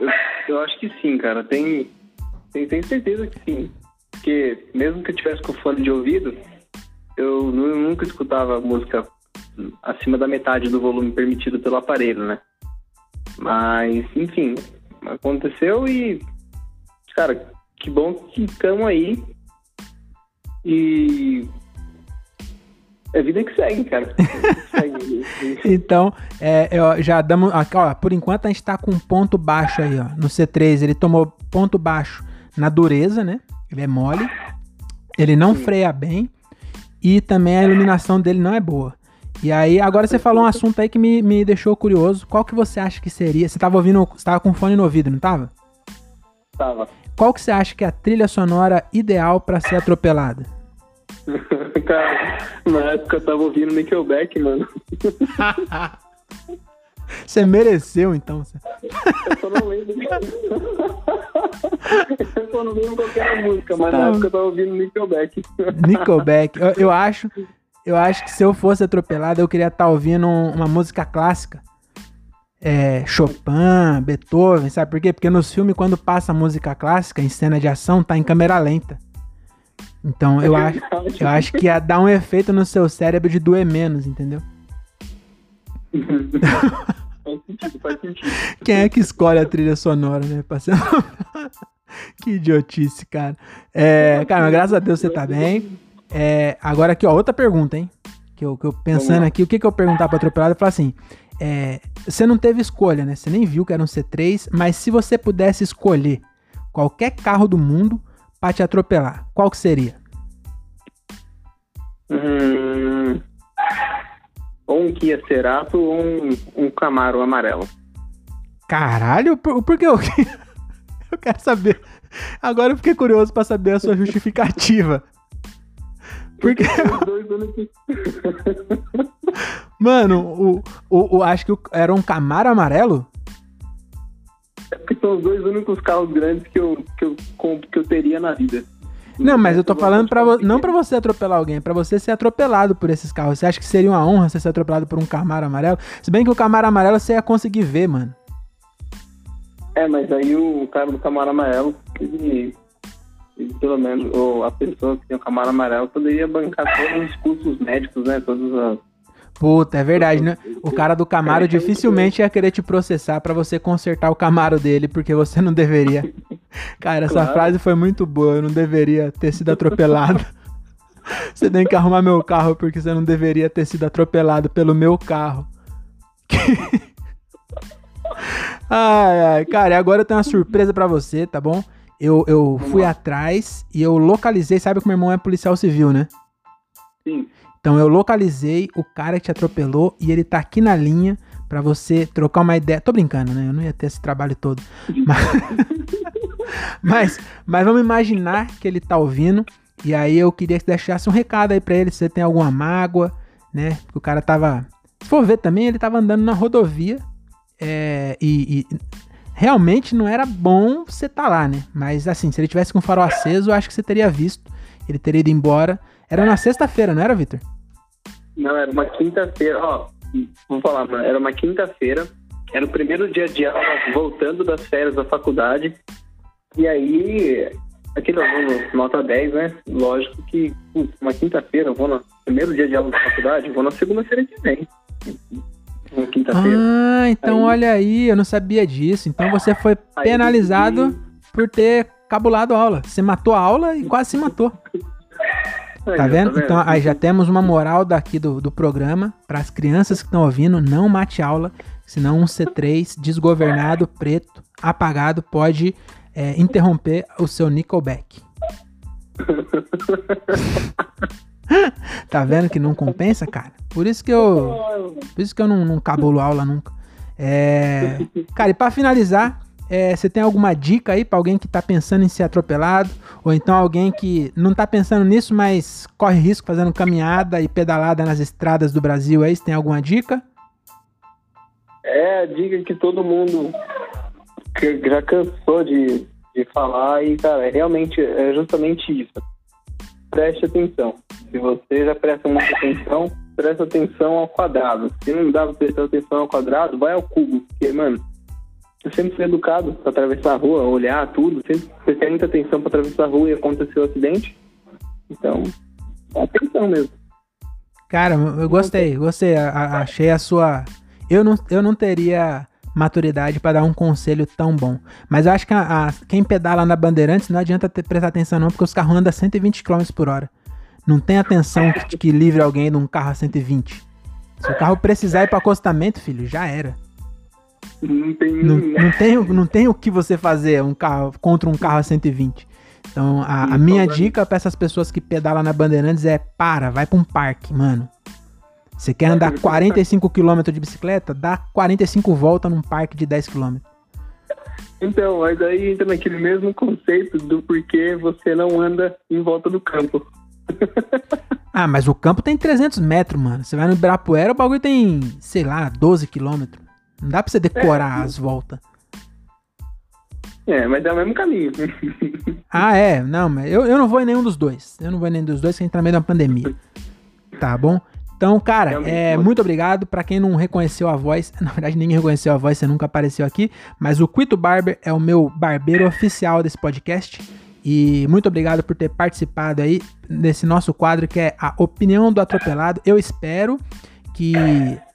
eu acho que sim, cara. Tem, tem, tenho certeza que sim. Porque mesmo que eu tivesse com fone de ouvido, eu nunca escutava música acima da metade do volume permitido pelo aparelho, né? Mas, enfim, aconteceu e, cara, que bom que estamos aí. E é vida que segue, cara. então, é, já damos. Ó, por enquanto a gente tá com um ponto baixo aí, ó. No C3, ele tomou ponto baixo na dureza, né? Ele é mole. Ele não Sim. freia bem. E também a iluminação dele não é boa. E aí, agora você falou um assunto aí que me, me deixou curioso. Qual que você acha que seria? Você tava ouvindo. Você tava com fone no ouvido, não tava? Tava. Qual que você acha que é a trilha sonora ideal para ser atropelada? Cara, na época eu tava ouvindo Nickelback, mano. Você mereceu, então. Eu só não lembro. eu só não lembro qual era a música, mas tá... na época eu tava ouvindo Nickelback. Nickelback. Eu, eu, acho, eu acho que se eu fosse atropelado, eu queria estar tá ouvindo uma música clássica. É, Chopin, Beethoven, sabe por quê? Porque nos filmes, quando passa música clássica, em cena de ação, tá em câmera lenta. Então eu, é acho, eu acho que ia dar um efeito no seu cérebro de doer menos, entendeu? faz sentido, faz sentido. Quem é que escolhe a trilha sonora, né? Passando... que idiotice, cara. É, cara, mas graças a Deus você tá bem. É, agora aqui, ó, outra pergunta, hein? Que eu, que eu pensando aqui, o que, que eu perguntar pra atropelado? Eu falar assim: é, você não teve escolha, né? Você nem viu que era um C3, mas se você pudesse escolher qualquer carro do mundo pra te atropelar, qual que seria? Hum, ou um Kia Cerato ou um, um Camaro amarelo. Caralho, por, por que eu... eu quero saber. Agora eu fiquei curioso para saber a sua justificativa. Porque. Mano, o, o, o, acho que era um Camaro amarelo? É porque são os dois únicos carros grandes que eu, que eu, que eu teria na vida. Não, mas eu tô falando para não para você atropelar alguém, para você ser atropelado por esses carros. Você acha que seria uma honra você ser atropelado por um Camaro amarelo? Se bem que o Camaro amarelo você ia conseguir ver, mano. É, mas aí o cara do Camaro amarelo, ele, pelo menos, ou a pessoa que tem o Camaro amarelo poderia bancar todos os custos médicos, né? Todos as Puta, é verdade, né? O cara do Camaro dificilmente ia querer te processar para você consertar o Camaro dele, porque você não deveria. Cara, essa claro. frase foi muito boa, eu não deveria ter sido atropelado. Você tem que arrumar meu carro porque você não deveria ter sido atropelado pelo meu carro. ai, ai, cara, agora eu tenho uma surpresa para você, tá bom? Eu, eu fui atrás e eu localizei, sabe que meu irmão é policial civil, né? Sim. Então eu localizei o cara que te atropelou e ele tá aqui na linha para você trocar uma ideia. Tô brincando, né? Eu não ia ter esse trabalho todo. Mas, mas, mas, vamos imaginar que ele tá ouvindo. E aí eu queria que você deixasse um recado aí pra ele, se você tem alguma mágoa, né? o cara tava. Se for ver também, ele tava andando na rodovia. É, e, e realmente não era bom você estar tá lá, né? Mas assim, se ele tivesse com o farol aceso, eu acho que você teria visto. Ele teria ido embora. Era na sexta-feira, não era, Vitor? Não, era uma quinta-feira. Ó, vou falar. Era uma quinta-feira. Era o primeiro dia de aula, voltando das férias da faculdade. E aí, aquele aluno, nota 10, né? Lógico que, putz, uma quinta-feira, eu vou no primeiro dia de aula da faculdade, vou na segunda-feira que vem. Quinta-feira. Ah, então aí, olha aí, eu não sabia disso. Então você foi penalizado por ter cabulado a aula. Você matou a aula e quase se matou. Tá vendo? vendo? Então aí já temos uma moral daqui do, do programa para as crianças que estão ouvindo, não mate aula, senão um C3 desgovernado, preto, apagado pode é, interromper o seu Nickelback. tá vendo que não compensa, cara? Por isso que eu. Por isso que eu não, não cabulo aula nunca. É, cara, e pra finalizar, é, você tem alguma dica aí para alguém que tá pensando em ser atropelado? Ou então alguém que não tá pensando nisso, mas corre risco fazendo caminhada e pedalada nas estradas do Brasil aí? Você tem alguma dica? É a dica que todo mundo já cansou de, de falar e, cara, é realmente é justamente isso. Preste atenção. Se você já presta muita atenção, presta atenção ao quadrado. Se não dá pra prestar atenção ao quadrado, vai ao cubo. Porque, mano, eu sempre fui educado para atravessar a rua, olhar tudo, sempre prestei muita atenção para atravessar a rua e aconteceu o um acidente. Então, atenção mesmo. Cara, eu gostei, gostei. A, achei a sua. Eu não, eu não teria maturidade para dar um conselho tão bom. Mas eu acho que a, a, quem pedala na Bandeirantes não adianta ter, prestar atenção não, porque os carros andam a 120 km por hora. Não tem atenção que, que livre alguém de um carro a 120. Se o carro precisar ir para acostamento, filho, já era. Não tem, não, não, tem, não tem o que você fazer um carro, contra um carro a 120. Então, a, a minha dica para essas pessoas que pedalam na Bandeirantes é: para, vai para um parque, mano. Você quer andar 45 km de bicicleta? Dá 45 voltas num parque de 10 km. Então, mas aí entra naquele mesmo conceito do porquê você não anda em volta do campo. ah, mas o campo tem 300 metros, mano. Você vai no Ibirapuera, o bagulho tem, sei lá, 12 quilômetros. Não dá pra você decorar é. as voltas. É, mas é o mesmo caminho. ah, é. Não, mas eu, eu não vou em nenhum dos dois. Eu não vou em nenhum dos dois, que a gente tá no meio uma pandemia. Tá bom? Então, cara, é, muito obrigado para quem não reconheceu a voz. Na verdade, ninguém reconheceu a voz, você nunca apareceu aqui. Mas o Quito Barber é o meu barbeiro oficial desse podcast. E muito obrigado por ter participado aí desse nosso quadro que é a opinião do atropelado. Eu espero que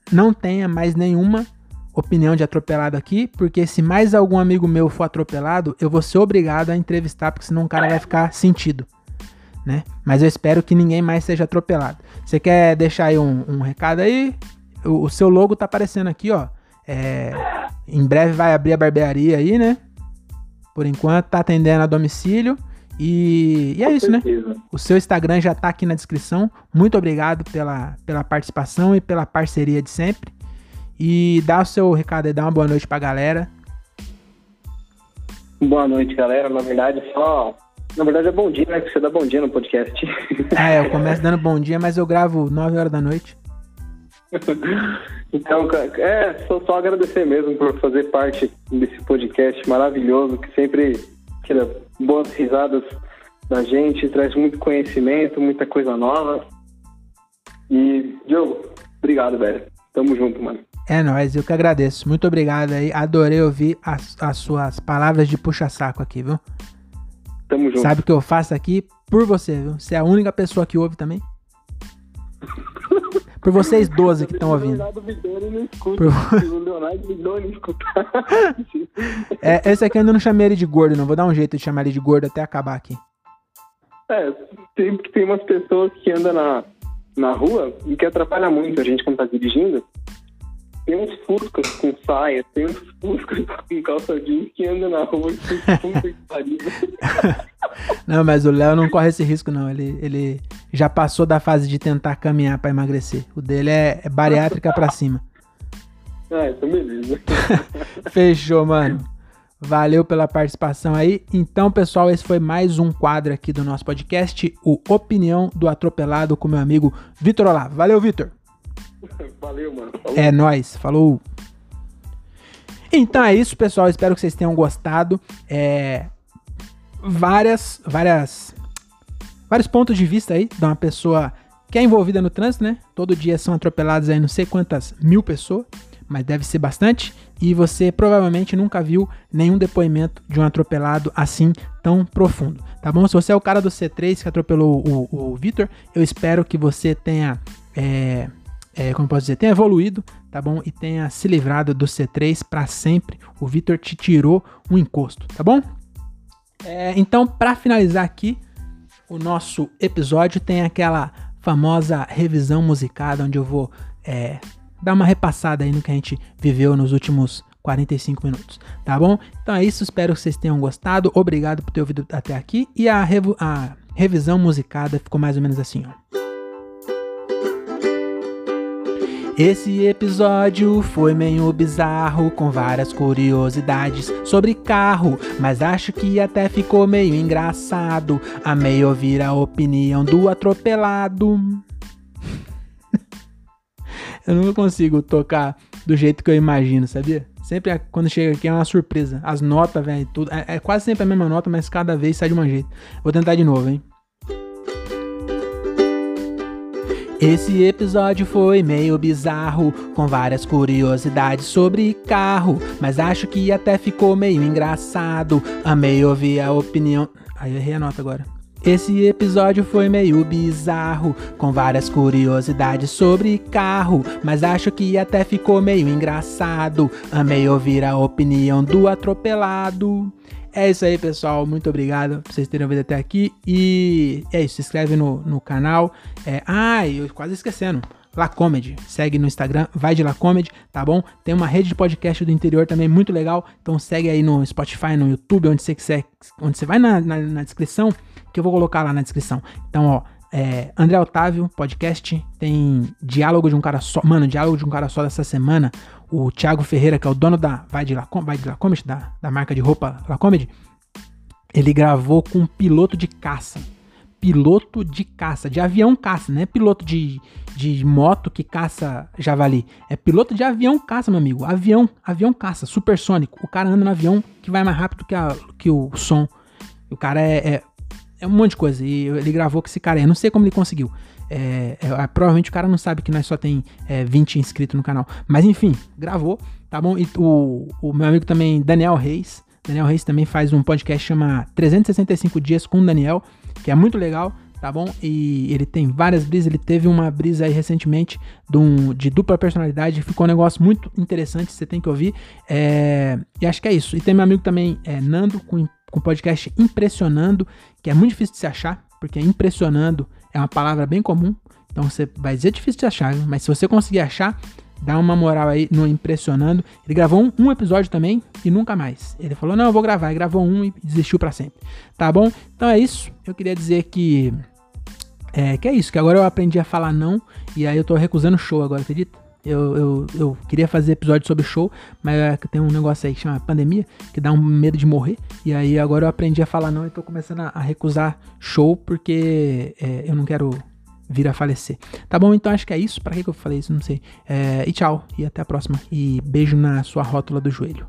não tenha mais nenhuma opinião de atropelado aqui, porque se mais algum amigo meu for atropelado, eu vou ser obrigado a entrevistar, porque senão o cara vai ficar sentido né? Mas eu espero que ninguém mais seja atropelado. Você quer deixar aí um, um recado aí? O, o, seu logo tá aparecendo aqui, ó. É, em breve vai abrir a barbearia aí, né? Por enquanto tá atendendo a domicílio. E, e é isso, né? O seu Instagram já tá aqui na descrição. Muito obrigado pela, pela participação e pela parceria de sempre. E dá o seu recado aí, dá uma boa noite pra galera. Boa noite, galera. Na verdade, só na verdade é bom dia, né? Que você dá bom dia no podcast. Ah, é, eu começo dando bom dia, mas eu gravo 9 horas da noite. então, é, só, só agradecer mesmo por fazer parte desse podcast maravilhoso, que sempre tira boas risadas da gente, traz muito conhecimento, muita coisa nova. E, Diogo, obrigado, velho. Tamo junto, mano. É nóis, eu que agradeço. Muito obrigado aí. Adorei ouvir as, as suas palavras de puxa-saco aqui, viu? Tamo junto. Sabe o que eu faço aqui por você, viu? Você é a única pessoa que ouve também. Por vocês 12 que estão ouvindo. Por... é, esse aqui eu ainda não chamei ele de gordo, não. Vou dar um jeito de chamar ele de gordo até acabar aqui. É, tem, tem umas pessoas que andam na, na rua e que atrapalha muito a gente quando tá dirigindo. Tem uns fuscas com saia, tem uns fuscas com calça jeans que andam na rua e Não, mas o Léo não corre esse risco, não. Ele, ele já passou da fase de tentar caminhar para emagrecer. O dele é, é bariátrica para cima. Ah, então beleza. Fechou, mano. Valeu pela participação aí. Então, pessoal, esse foi mais um quadro aqui do nosso podcast, o Opinião do Atropelado com meu amigo Vitor Olavo. Valeu, Vitor. Valeu, mano. Falou. É nóis. Falou. Então é isso, pessoal. Espero que vocês tenham gostado. É, várias, várias, vários pontos de vista aí de uma pessoa que é envolvida no trânsito, né? Todo dia são atropeladas aí não sei quantas mil pessoas, mas deve ser bastante. E você provavelmente nunca viu nenhum depoimento de um atropelado assim tão profundo, tá bom? Se você é o cara do C3 que atropelou o, o Vitor, eu espero que você tenha, é, é, como posso dizer, tenha evoluído, tá bom? E tenha se livrado do C3 para sempre. O Vitor te tirou um encosto, tá bom? É, então, para finalizar aqui o nosso episódio, tem aquela famosa revisão musicada, onde eu vou é, dar uma repassada aí no que a gente viveu nos últimos 45 minutos, tá bom? Então é isso, espero que vocês tenham gostado. Obrigado por ter ouvido até aqui. E a, rev a revisão musicada ficou mais ou menos assim, ó. Esse episódio foi meio bizarro, com várias curiosidades sobre carro, mas acho que até ficou meio engraçado. Amei ouvir a opinião do atropelado. eu não consigo tocar do jeito que eu imagino, sabia? Sempre quando chega aqui é uma surpresa. As notas, velho, tudo. É, é, quase sempre a mesma nota, mas cada vez sai de um jeito. Vou tentar de novo, hein? Esse episódio foi meio bizarro, com várias curiosidades sobre carro, mas acho que até ficou meio engraçado. Amei ouvir a opinião. Aí eu errei a nota agora. Esse episódio foi meio bizarro, com várias curiosidades sobre carro, mas acho que até ficou meio engraçado. Amei ouvir a opinião do atropelado. É isso aí, pessoal. Muito obrigado por vocês terem ouvido até aqui. E é isso. Se inscreve no, no canal. É, ah, eu quase esquecendo. La Comedy. Segue no Instagram, vai de La Comedy, tá bom? Tem uma rede de podcast do interior também muito legal. Então segue aí no Spotify, no YouTube, onde você quiser. Onde você vai na, na, na descrição, que eu vou colocar lá na descrição. Então, ó, é, André Otávio, podcast, tem Diálogo de um Cara Só. Mano, Diálogo de um Cara Só dessa semana. O Thiago Ferreira, que é o dono da Vai de Lacomedy, vai de da, da marca de roupa Lacomedy, ele gravou com um piloto de caça. Piloto de caça, de avião caça, não é piloto de, de moto que caça javali. É piloto de avião caça, meu amigo. Avião, avião caça, supersônico. O cara anda no avião que vai mais rápido que, a, que o som. O cara é, é é um monte de coisa. E ele gravou com esse cara. Eu não sei como ele conseguiu. É, é, provavelmente o cara não sabe que nós só tem é, 20 inscritos no canal. Mas enfim, gravou, tá bom? E o, o meu amigo também, Daniel Reis. Daniel Reis também faz um podcast chama 365 Dias com o Daniel, que é muito legal, tá bom? E ele tem várias brisas. Ele teve uma brisa aí recentemente de, um, de dupla personalidade. Ficou um negócio muito interessante, você tem que ouvir. É, e acho que é isso. E tem meu amigo também, é, Nando, com com o podcast Impressionando, que é muito difícil de se achar, porque impressionando é uma palavra bem comum, então você vai dizer difícil de achar, mas se você conseguir achar, dá uma moral aí no Impressionando. Ele gravou um, um, episódio também e nunca mais. Ele falou: Não, eu vou gravar. Ele gravou um e desistiu para sempre. Tá bom? Então é isso. Eu queria dizer que. É, que é isso, que agora eu aprendi a falar não e aí eu tô recusando show agora, acredita? Eu, eu, eu queria fazer episódio sobre show, mas é tem um negócio aí que chama pandemia, que dá um medo de morrer. E aí agora eu aprendi a falar não e tô começando a, recusar show porque é, eu não quero vir a falecer. Tá bom? Então acho que é isso. Para que, que eu falei isso? Não sei. É, e tchau. E até a próxima. E beijo na sua rótula do joelho.